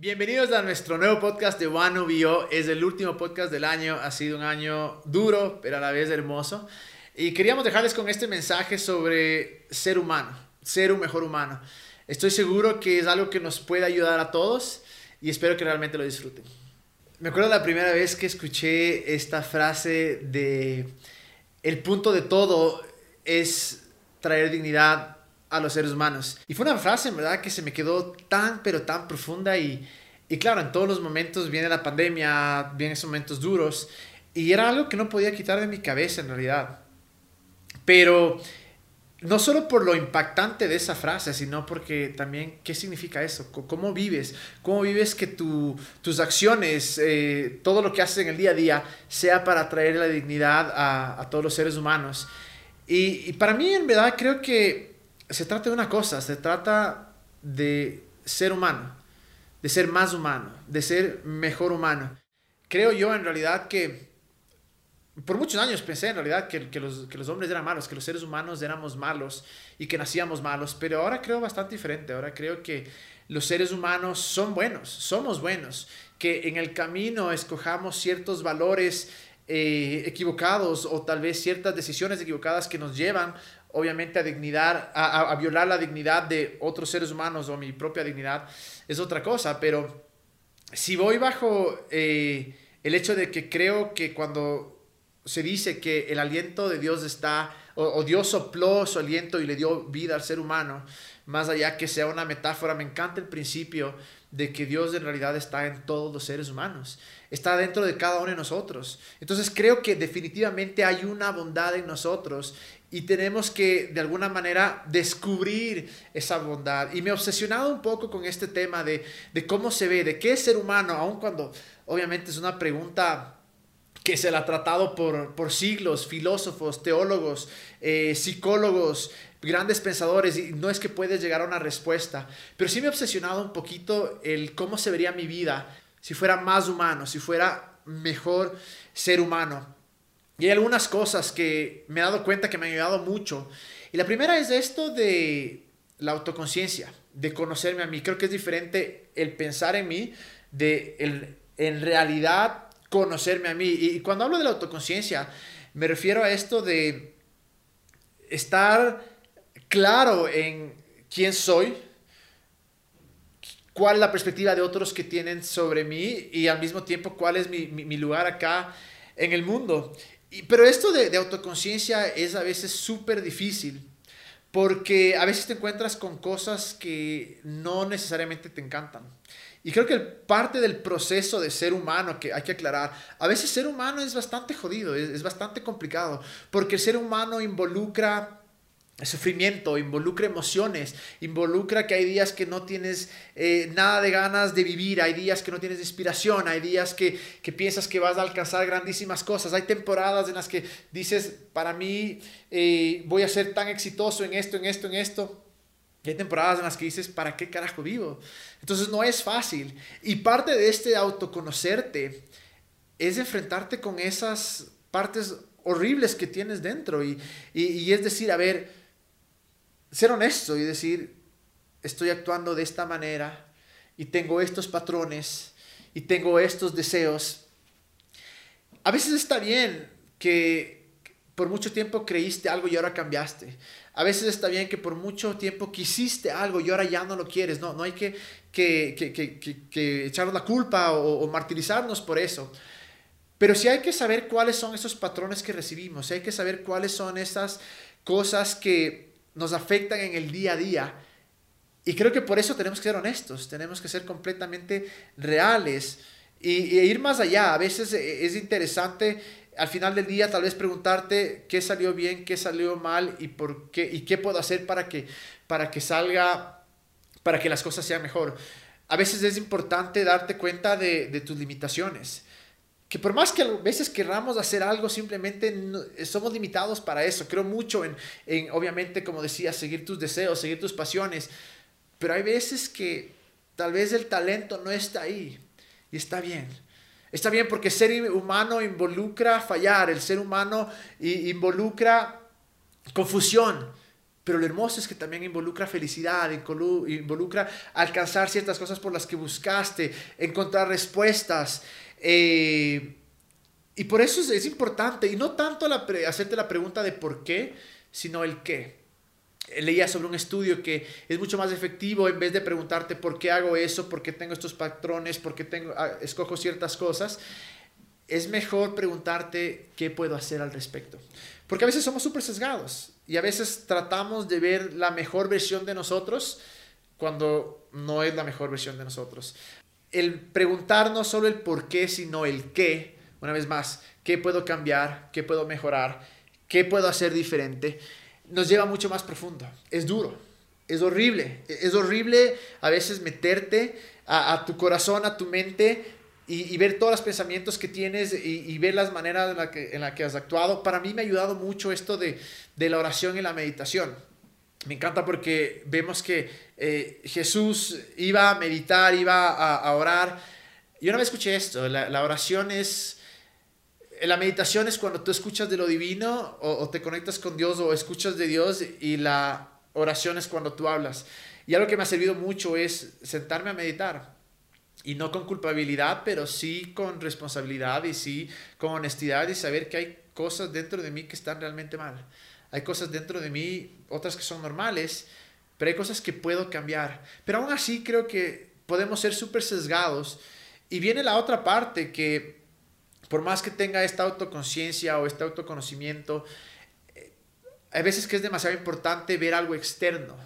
Bienvenidos a nuestro nuevo podcast de One Bio. Es el último podcast del año. Ha sido un año duro, pero a la vez hermoso. Y queríamos dejarles con este mensaje sobre ser humano, ser un mejor humano. Estoy seguro que es algo que nos puede ayudar a todos y espero que realmente lo disfruten. Me acuerdo la primera vez que escuché esta frase de el punto de todo es traer dignidad a los seres humanos. Y fue una frase, en verdad, que se me quedó tan, pero tan profunda y, y claro, en todos los momentos viene la pandemia, vienen esos momentos duros y era algo que no podía quitar de mi cabeza en realidad. Pero no solo por lo impactante de esa frase, sino porque también qué significa eso, cómo vives, cómo vives que tus acciones, eh, todo lo que haces en el día a día, sea para traer la dignidad a, todos los seres humanos. Y, para mí, en verdad, creo que se trata de una cosa, se trata de ser humano, de ser más humano, de ser mejor humano. Creo yo en realidad que por muchos años pensé en realidad que, los, que, los, hombres eran malos, que los seres humanos éramos malos y que nacíamos malos, pero ahora creo bastante diferente, ahora creo que los seres humanos son buenos, somos buenos, que en el camino escojamos ciertos valores eh, equivocados o tal vez ciertas decisiones equivocadas que nos llevan obviamente a dignidad, a, a, violar la dignidad de otros seres humanos o mi propia dignidad, es otra cosa, pero si voy bajo eh, el hecho de que creo que cuando se dice que el aliento de Dios está, o, Dios sopló su aliento y le dio vida al ser humano, más allá que sea una metáfora, me encanta el principio de que Dios en realidad está en todos los seres humanos, está dentro de cada uno de nosotros. Entonces creo que definitivamente hay una bondad en nosotros y tenemos que de alguna manera descubrir esa bondad. Y me he obsesionado un poco con este tema de, de cómo se ve, de qué es ser humano, aun cuando obviamente es una pregunta que se la ha tratado por, por siglos, filósofos, teólogos, eh, psicólogos, grandes pensadores, y no es que puedes llegar a una respuesta, pero sí me ha obsesionado un poquito el cómo se vería mi vida si fuera más humano, si fuera mejor ser humano. Y hay algunas cosas que me he dado cuenta que me han ayudado mucho. Y la primera es esto de la autoconciencia, de conocerme a mí. Creo que es diferente el pensar en mí, de el, en realidad conocerme a mí. Y cuando hablo de la autoconciencia, me refiero a esto de estar claro en quién soy, cuál es la perspectiva de otros que tienen sobre mí y al mismo tiempo cuál es mi, lugar acá en el mundo. Y, pero esto de, de autoconciencia es a veces súper difícil porque a veces te encuentras con cosas que no necesariamente te encantan. Y creo que parte del proceso de ser humano que hay que aclarar, a veces ser humano es bastante jodido, es, bastante complicado, porque el ser humano involucra sufrimiento, involucra emociones, involucra que hay días que no tienes eh, nada de ganas de vivir, hay días que no tienes inspiración, hay días que, que, piensas que vas a alcanzar grandísimas cosas, hay temporadas en las que dices, para mí eh, voy a ser tan exitoso en esto, en esto, en esto, y hay temporadas en las que dices, ¿para qué carajo vivo? Entonces no es fácil. Y parte de este autoconocerte es enfrentarte con esas partes horribles que tienes dentro. Y, y, es decir, a ver, ser honesto y decir, estoy actuando de esta manera y tengo estos patrones y tengo estos deseos. A veces está bien que por mucho tiempo creíste algo y ahora cambiaste. A veces está bien que por mucho tiempo quisiste algo y ahora ya no lo quieres. No, no hay que, que, que, que echarnos la culpa o, martirizarnos por eso. Pero sí hay que saber cuáles son esos patrones que recibimos. Hay que saber cuáles son esas cosas que nos afectan en el día a día. Y creo que por eso tenemos que ser honestos, tenemos que ser completamente reales y, y ir más allá. A veces es interesante al final del día tal vez preguntarte qué salió bien, qué salió mal y por qué y qué puedo hacer para que para que salga para que las cosas sean mejor. A veces es importante darte cuenta de, tus limitaciones. Que por más que a veces querramos hacer algo, simplemente somos limitados para eso. Creo mucho en, en, obviamente, como decía, seguir tus deseos, seguir tus pasiones. Pero hay veces que tal vez el talento no está ahí. Y está bien. Está bien porque ser humano involucra fallar, el ser humano involucra confusión, pero lo hermoso es que también involucra felicidad, involucra alcanzar ciertas cosas por las que buscaste, encontrar respuestas. Eh, y por eso es, importante, y no tanto hacerte la pregunta de por qué, sino el qué. Leía sobre un estudio que es mucho más efectivo en vez de preguntarte por qué hago eso, por qué tengo estos patrones, por qué tengo, ah, escojo ciertas cosas. Es mejor preguntarte qué puedo hacer al respecto. Porque a veces somos súper sesgados y a veces tratamos de ver la mejor versión de nosotros cuando no es la mejor versión de nosotros. El preguntar no solo el por qué, sino el qué, una vez más, qué puedo cambiar, qué puedo mejorar, qué puedo hacer diferente, nos lleva mucho más profundo. Es duro, es horrible, es horrible a veces meterte a, tu corazón, a tu mente y, ver todos los pensamientos que tienes y, ver las maneras en las que, la que has actuado. Para mí me ha ayudado mucho esto de, la oración y la meditación. Me encanta porque vemos que eh, Jesús iba a meditar, iba a, orar. Yo una vez escuché esto, la, oración es, la meditación es cuando tú escuchas de lo divino o, o, te conectas con Dios o escuchas de Dios y la oración es cuando tú hablas. Y algo que me ha servido mucho es sentarme a meditar y no con culpabilidad, pero sí con responsabilidad y sí con honestidad y saber que hay cosas dentro de mí que están realmente mal. Hay cosas dentro de mí, otras que son normales, pero hay cosas que puedo cambiar. Pero aún así creo que podemos ser súper sesgados. Y viene la otra parte que por más que tenga esta autoconciencia o este autoconocimiento, eh, hay veces que es demasiado importante ver algo externo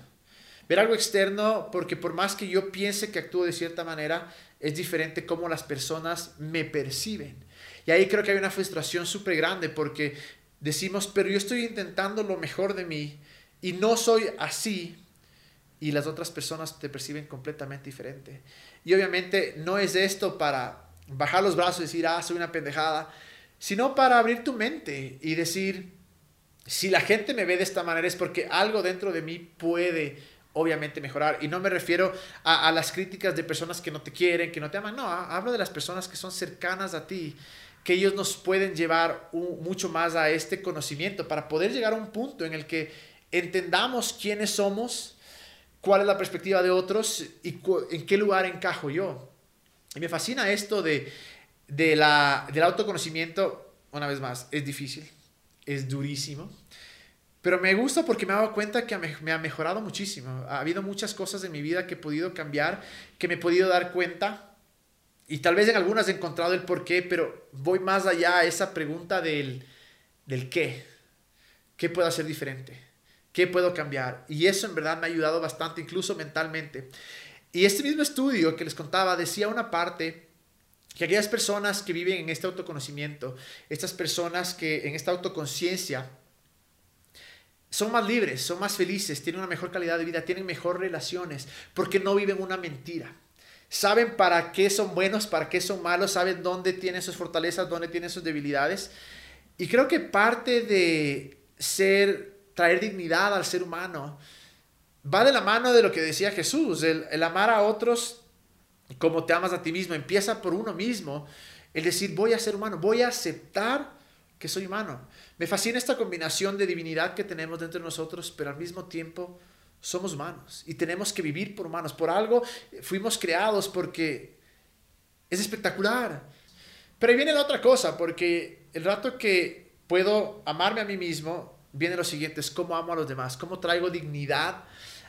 Ver algo externo porque por más que yo piense que actúo de cierta manera, es diferente cómo las personas me perciben. Y ahí creo que hay una frustración súper grande porque decimos, pero yo estoy intentando lo mejor de mí y no soy así y las otras personas te perciben completamente diferente. Y obviamente no es esto para bajar los brazos y decir, ah, soy una pendejada, sino para abrir tu mente y decir, si la gente me ve de esta manera es porque algo dentro de mí puede obviamente mejorar. Y no me refiero a, las críticas de personas que no te quieren, que no te aman. No, hablo de las personas que son cercanas a ti, que ellos nos pueden llevar mucho más a este conocimiento para poder llegar a un punto en el que entendamos quiénes somos, cuál es la perspectiva de otros y en qué lugar encajo yo. Y me fascina esto de, de la, del autoconocimiento, una vez más, es difícil, es durísimo pero me gusta porque me he dado cuenta que me ha mejorado muchísimo. Ha habido muchas cosas en mi vida que he podido cambiar, que me he podido dar cuenta. Y tal vez en algunas he encontrado el por qué, pero voy más allá a esa pregunta del, del qué. ¿Qué puedo hacer diferente? ¿Qué puedo cambiar? Y eso en verdad me ha ayudado bastante, incluso mentalmente. Y este mismo estudio que les contaba decía una parte que aquellas personas que viven en este autoconocimiento, estas personas que en esta autoconciencia, son más libres, son más felices, tienen una mejor calidad de vida, tienen mejor relaciones, porque no viven una mentira. Saben para qué son buenos, para qué son malos, saben dónde tienen sus fortalezas, dónde tienen sus debilidades. Y creo que parte de ser, traer dignidad al ser humano, va de la mano de lo que decía Jesús, el, amar a otros como te amas a ti mismo. Empieza por uno mismo, el decir, voy a ser humano, voy a aceptar que soy humano. Me fascina esta combinación de divinidad que tenemos dentro de nosotros, pero al mismo tiempo somos humanos y tenemos que vivir por humanos. Por algo fuimos creados porque es espectacular. Pero ahí viene la otra cosa, porque el rato que puedo amarme a mí mismo, viene lo siguiente, es cómo amo a los demás, cómo traigo dignidad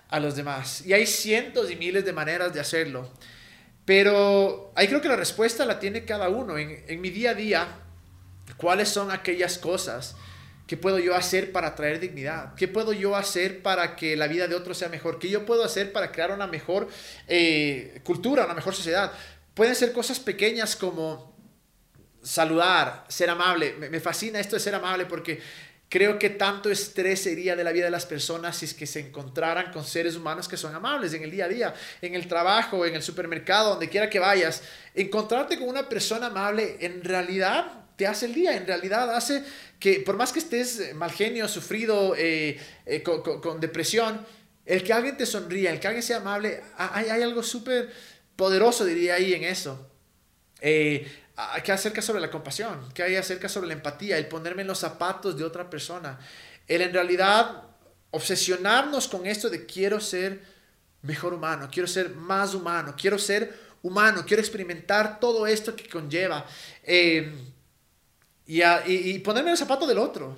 a los demás. Y hay cientos y miles de maneras de hacerlo. Pero ahí creo que la respuesta la tiene cada uno. En, en mi día a día, ¿Cuáles son aquellas cosas que puedo yo hacer para traer dignidad? ¿Qué puedo yo hacer para que la vida de otros sea mejor? ¿Qué yo puedo hacer para crear una mejor eh, cultura, una mejor sociedad? Pueden ser cosas pequeñas como saludar, ser amable. Me, me fascina esto de ser amable porque Creo que tanto estrés sería de la vida de las personas si es que se encontraran con seres humanos que son amables en el día a día, en el trabajo, en el supermercado, donde quiera que vayas. Encontrarte con una persona amable en realidad te hace el día, en realidad hace que por más que estés mal genio, sufrido, eh, eh, con, depresión, el que alguien te sonría, el que alguien sea amable, hay, hay algo súper poderoso, diría ahí, en eso. Eh, que acerca sobre la compasión, que hay acerca sobre la empatía, el ponerme en los zapatos de otra persona, el en realidad obsesionarnos con esto de quiero ser mejor humano, quiero ser más humano, quiero ser humano, quiero experimentar todo esto que conlleva. Eh, y, y, ponerme en el zapato del otro.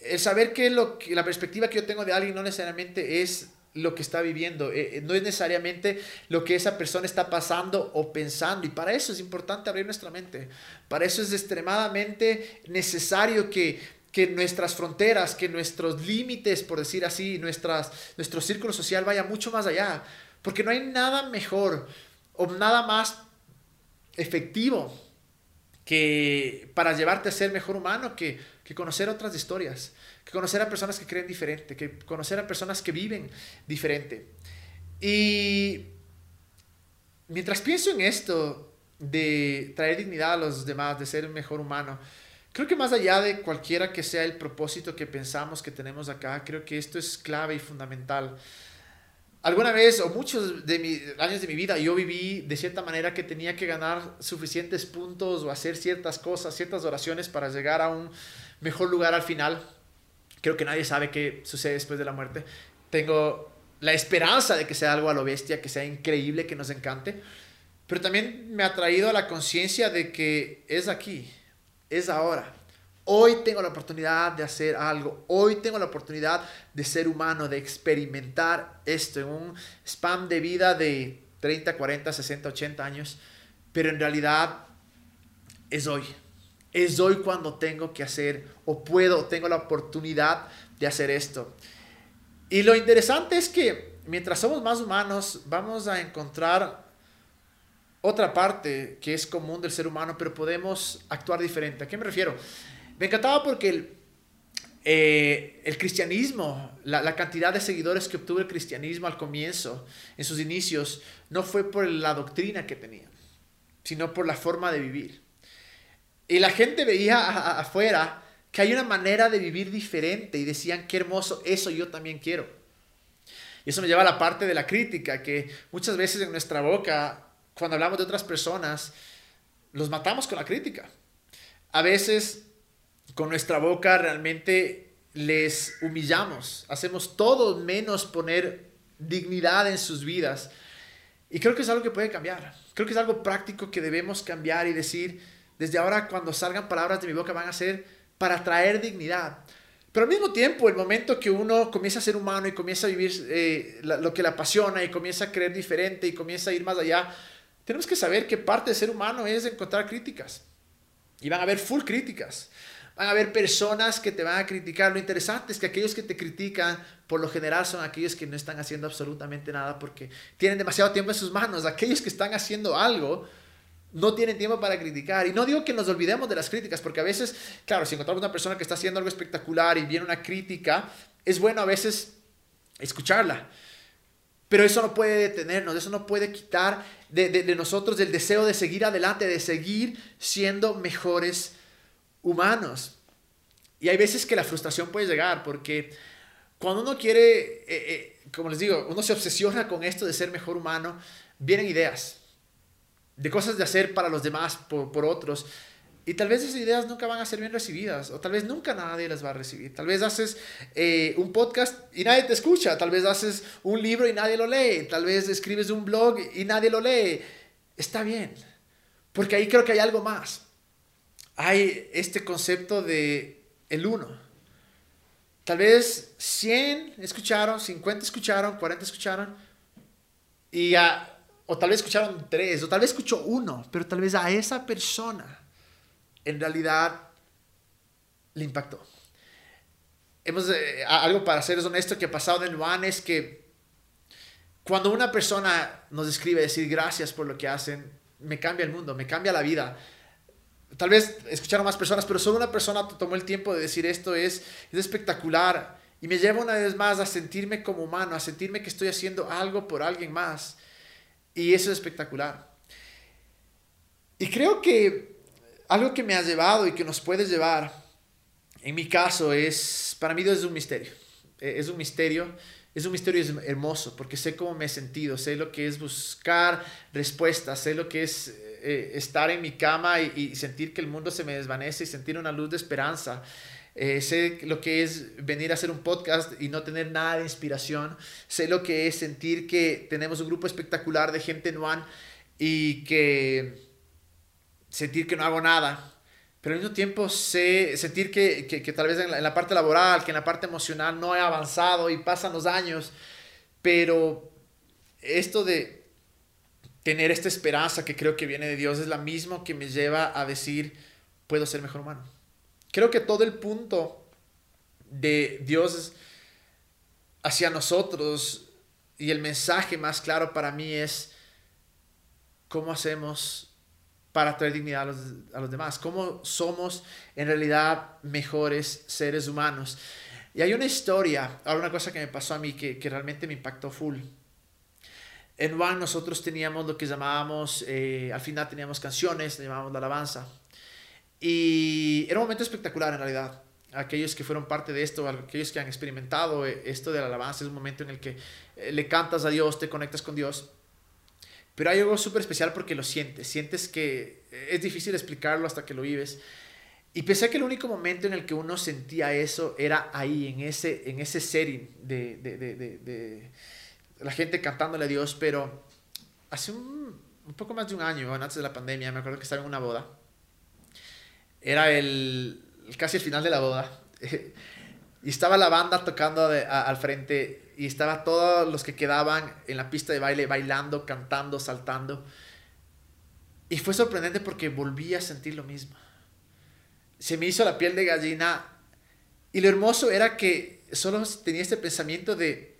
El saber que, lo, que la perspectiva que yo tengo de alguien no necesariamente es lo que está viviendo, eh, eh, no es necesariamente lo que esa persona está pasando o pensando. Y para eso es importante abrir nuestra mente. Para eso es extremadamente necesario que, que nuestras fronteras, que nuestros límites, por decir así, nuestras, nuestro círculo social vaya mucho más allá. Porque no hay nada mejor o nada más efectivo que para llevarte a ser mejor humano que, que conocer otras historias que conocer a personas que creen diferente, que conocer a personas que viven diferente. Y mientras pienso en esto de traer dignidad a los demás, de ser un mejor humano, creo que más allá de cualquiera que sea el propósito que pensamos que tenemos acá, creo que esto es clave y fundamental. Alguna vez o muchos de mis años de mi vida yo viví de cierta manera que tenía que ganar suficientes puntos o hacer ciertas cosas, ciertas oraciones para llegar a un mejor lugar al final. Creo que nadie sabe qué sucede después de la muerte. Tengo la esperanza de que sea algo a lo bestia, que sea increíble, que nos encante. Pero también me ha traído a la conciencia de que es aquí, es ahora. Hoy tengo la oportunidad de hacer algo. Hoy tengo la oportunidad de ser humano, de experimentar esto en un spam de vida de 30, 40, 60, 80 años. Pero en realidad es hoy es hoy cuando tengo que hacer o puedo tengo la oportunidad de hacer esto. Y lo interesante es que mientras somos más humanos, vamos a encontrar otra parte que es común del ser humano, pero podemos actuar diferente. ¿A qué me refiero? Me encantaba porque el, eh, el cristianismo, la, la, cantidad de seguidores que obtuvo el cristianismo al comienzo, en sus inicios, no fue por la doctrina que tenía, sino por la forma de vivir. Y la gente veía afuera que hay una manera de vivir diferente y decían, qué hermoso, eso yo también quiero. Y eso me lleva a la parte de la crítica, que muchas veces en nuestra boca, cuando hablamos de otras personas, los matamos con la crítica. A veces con nuestra boca realmente les humillamos, hacemos todo menos poner dignidad en sus vidas. Y creo que es algo que puede cambiar. Creo que es algo práctico que debemos cambiar y decir, desde ahora cuando salgan palabras de mi boca van a ser para traer dignidad. Pero al mismo tiempo, el momento que uno comienza a ser humano y comienza a vivir eh, lo que le apasiona y comienza a creer diferente y comienza a ir más allá, tenemos que saber que parte de ser humano es encontrar críticas. Y van a haber full críticas. Van a haber personas que te van a criticar. Lo interesante es que aquellos que te critican, por lo general, son aquellos que no están haciendo absolutamente nada porque tienen demasiado tiempo en sus manos. Aquellos que están haciendo algo, no tienen tiempo para criticar. Y no digo que nos olvidemos de las críticas, porque a veces, claro, si encontramos una persona que está haciendo algo espectacular y viene una crítica, es bueno a veces escucharla. Pero eso no puede detenernos, eso no puede quitar de, de, nosotros el deseo de seguir adelante, de seguir siendo mejores humanos. Y hay veces que la frustración puede llegar, porque cuando uno quiere, eh, eh, como les digo, uno se obsesiona con esto de ser mejor humano, vienen ideas de cosas de hacer para los demás, por, otros. Y tal vez esas ideas nunca van a ser bien recibidas, o tal vez nunca nadie las va a recibir. Tal vez haces eh, un podcast y nadie te escucha, tal vez haces un libro y nadie lo lee, tal vez escribes un blog y nadie lo lee. Está bien, porque ahí creo que hay algo más. Hay este concepto de el uno. Tal vez 100 escucharon, 50 escucharon, 40 escucharon, y a o tal vez escucharon tres, o tal vez escuchó uno, pero tal vez a esa persona en realidad le impactó. Hemos, eh, algo para ser honesto que ha pasado en Luan es que cuando una persona nos escribe decir gracias por lo que hacen, me cambia el mundo, me cambia la vida. Tal vez escucharon más personas, pero solo una persona tomó el tiempo de decir esto es, es espectacular y me lleva una vez más a sentirme como humano, a sentirme que estoy haciendo algo por alguien más. Y eso es espectacular. Y creo que algo que me ha llevado y que nos puede llevar, en mi caso, es, para mí es un misterio. E, es un misterio, es un misterio hermoso, porque sé cómo me he sentido, sé lo que es buscar respuestas, sé lo que es eh, estar en mi cama y, sentir que el mundo se me desvanece y sentir una luz de esperanza. Eh, sé lo que es venir a hacer un podcast y no tener nada de inspiración. Sé lo que es sentir que tenemos un grupo espectacular de gente en One y que sentir que no hago nada. Pero al mismo tiempo sé sentir que, que, tal vez en la, en la, parte laboral, que en la parte emocional no he avanzado y pasan los años. Pero esto de tener esta esperanza que creo que viene de Dios es la misma que me lleva a decir, puedo ser mejor humano. Creo que todo el punto de Dios hacia nosotros y el mensaje más claro para mí es cómo hacemos para traer dignidad a los, a los, demás, cómo somos en realidad mejores seres humanos. Y hay una historia, ahora una cosa que me pasó a mí que, que realmente me impactó full. En One nosotros teníamos lo que llamábamos, eh, al final teníamos canciones, llamábamos la alabanza. Y era un momento espectacular en realidad. Aquellos que fueron parte de esto, aquellos que han experimentado eh, esto de la alabanza, es un momento en el que eh, le cantas a Dios, te conectas con Dios. Pero hay algo súper especial porque lo sientes, sientes que eh, es difícil explicarlo hasta que lo vives. Y pensé que el único momento en el que uno sentía eso era ahí, en ese, en ese setting de, de, de, de la gente cantándole a Dios, pero hace un, poco más de un año, antes de la pandemia, me acuerdo que estaba en una boda era el, casi el final de la boda. y estaba la banda tocando al frente y estaba todos los que quedaban en la pista de baile bailando, cantando, saltando. Y fue sorprendente porque volví a sentir lo mismo. Se me hizo la piel de gallina y lo hermoso era que solo tenía este pensamiento de,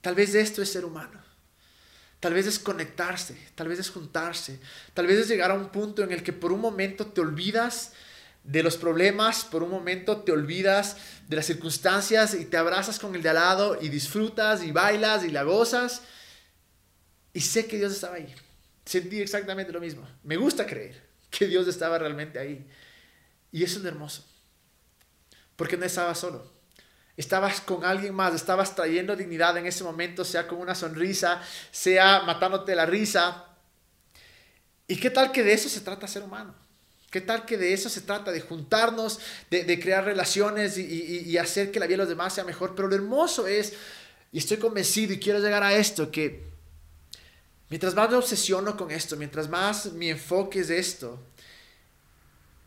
tal vez esto es ser humano. Tal vez es conectarse, tal vez es juntarse, tal vez es llegar a un punto en el que por un momento te olvidas de los problemas, por un momento te olvidas de las circunstancias y te abrazas con el de al lado y disfrutas y bailas y la gozas. Y sé que Dios estaba ahí. Sentí exactamente lo mismo. Me gusta creer que Dios estaba realmente ahí. Y eso es hermoso. Porque no estaba solo estabas con alguien más, estabas trayendo dignidad en ese momento, sea con una sonrisa, sea matándote la risa. ¿Y qué tal que de eso se trata ser humano? ¿Qué tal que de eso se trata? De juntarnos, de, crear relaciones y, hacer que la vida de los demás sea mejor. Pero lo hermoso es, y estoy convencido y quiero llegar a esto, que mientras más me obsesiono con esto, mientras más mi enfoque es esto,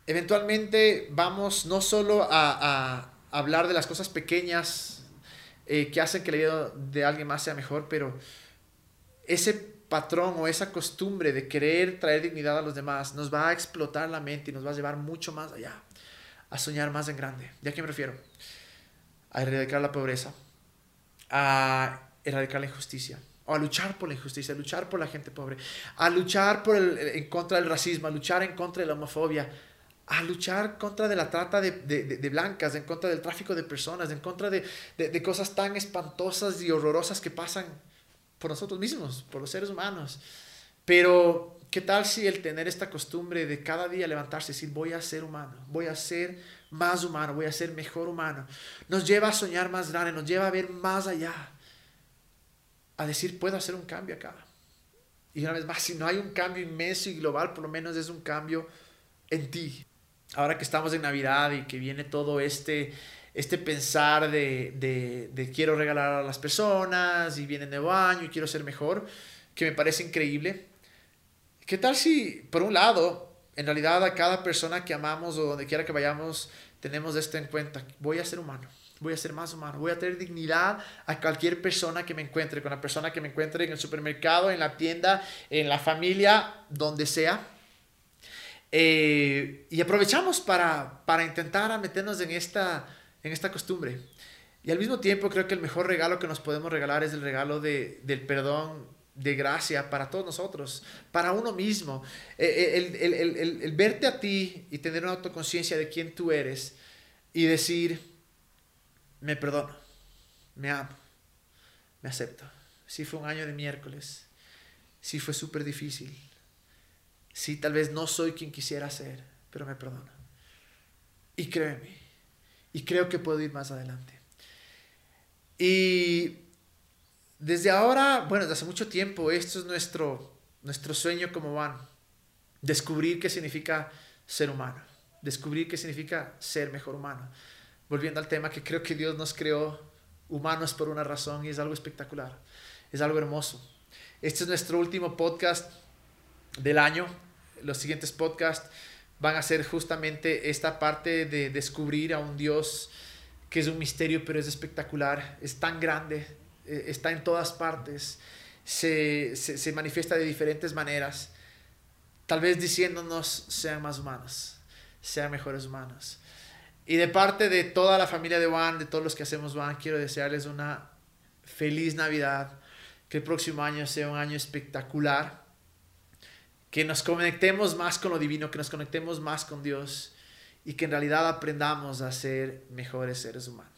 eventualmente vamos no solo a, hablar de las cosas pequeñas eh, que hacen que la vida de alguien más sea mejor, pero ese patrón o esa costumbre de querer traer dignidad a los demás nos va a explotar la mente y nos va a llevar mucho más allá, a soñar más en grande. ¿Y a qué me refiero? A erradicar la pobreza, a erradicar la injusticia, o a luchar por la injusticia, a luchar por la gente pobre, a luchar por el, en contra del racismo, a luchar en contra de la homofobia, a luchar contra de la trata de, de, de, blancas, en contra del tráfico de personas, en contra de, de, cosas tan espantosas y horrorosas que pasan por nosotros mismos, por los seres humanos. Pero, ¿qué tal si el tener esta costumbre de cada día levantarse y decir, voy a ser humano, voy a ser más humano, voy a ser mejor humano, nos lleva a soñar más grande, nos lleva a ver más allá, a decir, puedo hacer un cambio acá. Y una vez más, si no hay un cambio inmenso y global, por lo menos es un cambio en ti ahora que estamos en Navidad y que viene todo este, este pensar de, de, quiero regalar a las personas y viene nuevo año y quiero ser mejor, que me parece increíble. ¿Qué tal si, por un lado, en realidad a cada persona que amamos o donde quiera que vayamos, tenemos esto en cuenta? Voy a ser humano. Voy a ser más humano, voy a tener dignidad a cualquier persona que me encuentre, con la persona que me encuentre en el supermercado, en la tienda, en la familia, donde sea eh, y aprovechamos para, para intentar meternos en esta, en esta costumbre. Y al mismo tiempo creo que el mejor regalo que nos podemos regalar es el regalo de, del perdón, de gracia para todos nosotros, para uno mismo. Eh, eh, el, el, el, el, el verte a ti y tener una autoconciencia de quién tú eres y decir, me perdono, me amo, me acepto. Sí fue un año de miércoles, sí fue súper difícil, Sí, tal vez no soy quien quisiera ser, pero me perdona. Y créeme. Y creo que puedo ir más adelante. Y desde ahora, bueno, desde hace mucho tiempo, esto es nuestro, nuestro sueño como van. Descubrir qué significa ser humano. Descubrir qué significa ser mejor humano. volviendo al tema, que creo que Dios nos creó humanos por una razón y es algo espectacular, es algo hermoso. Este es nuestro último podcast del año. Los siguientes podcasts van a ser justamente esta parte de descubrir a un Dios que es un misterio, pero es espectacular, es tan grande, eh, está en todas partes, se, se, manifiesta de diferentes maneras, tal vez diciéndonos sean más humanos, sean mejores humanos. Y de parte de toda la familia de Juan, de todos los que hacemos Juan, quiero desearles una feliz Navidad, que el próximo año sea un año espectacular, que nos conectemos más con lo divino, que nos conectemos más con Dios y que en realidad aprendamos a ser mejores seres humanos.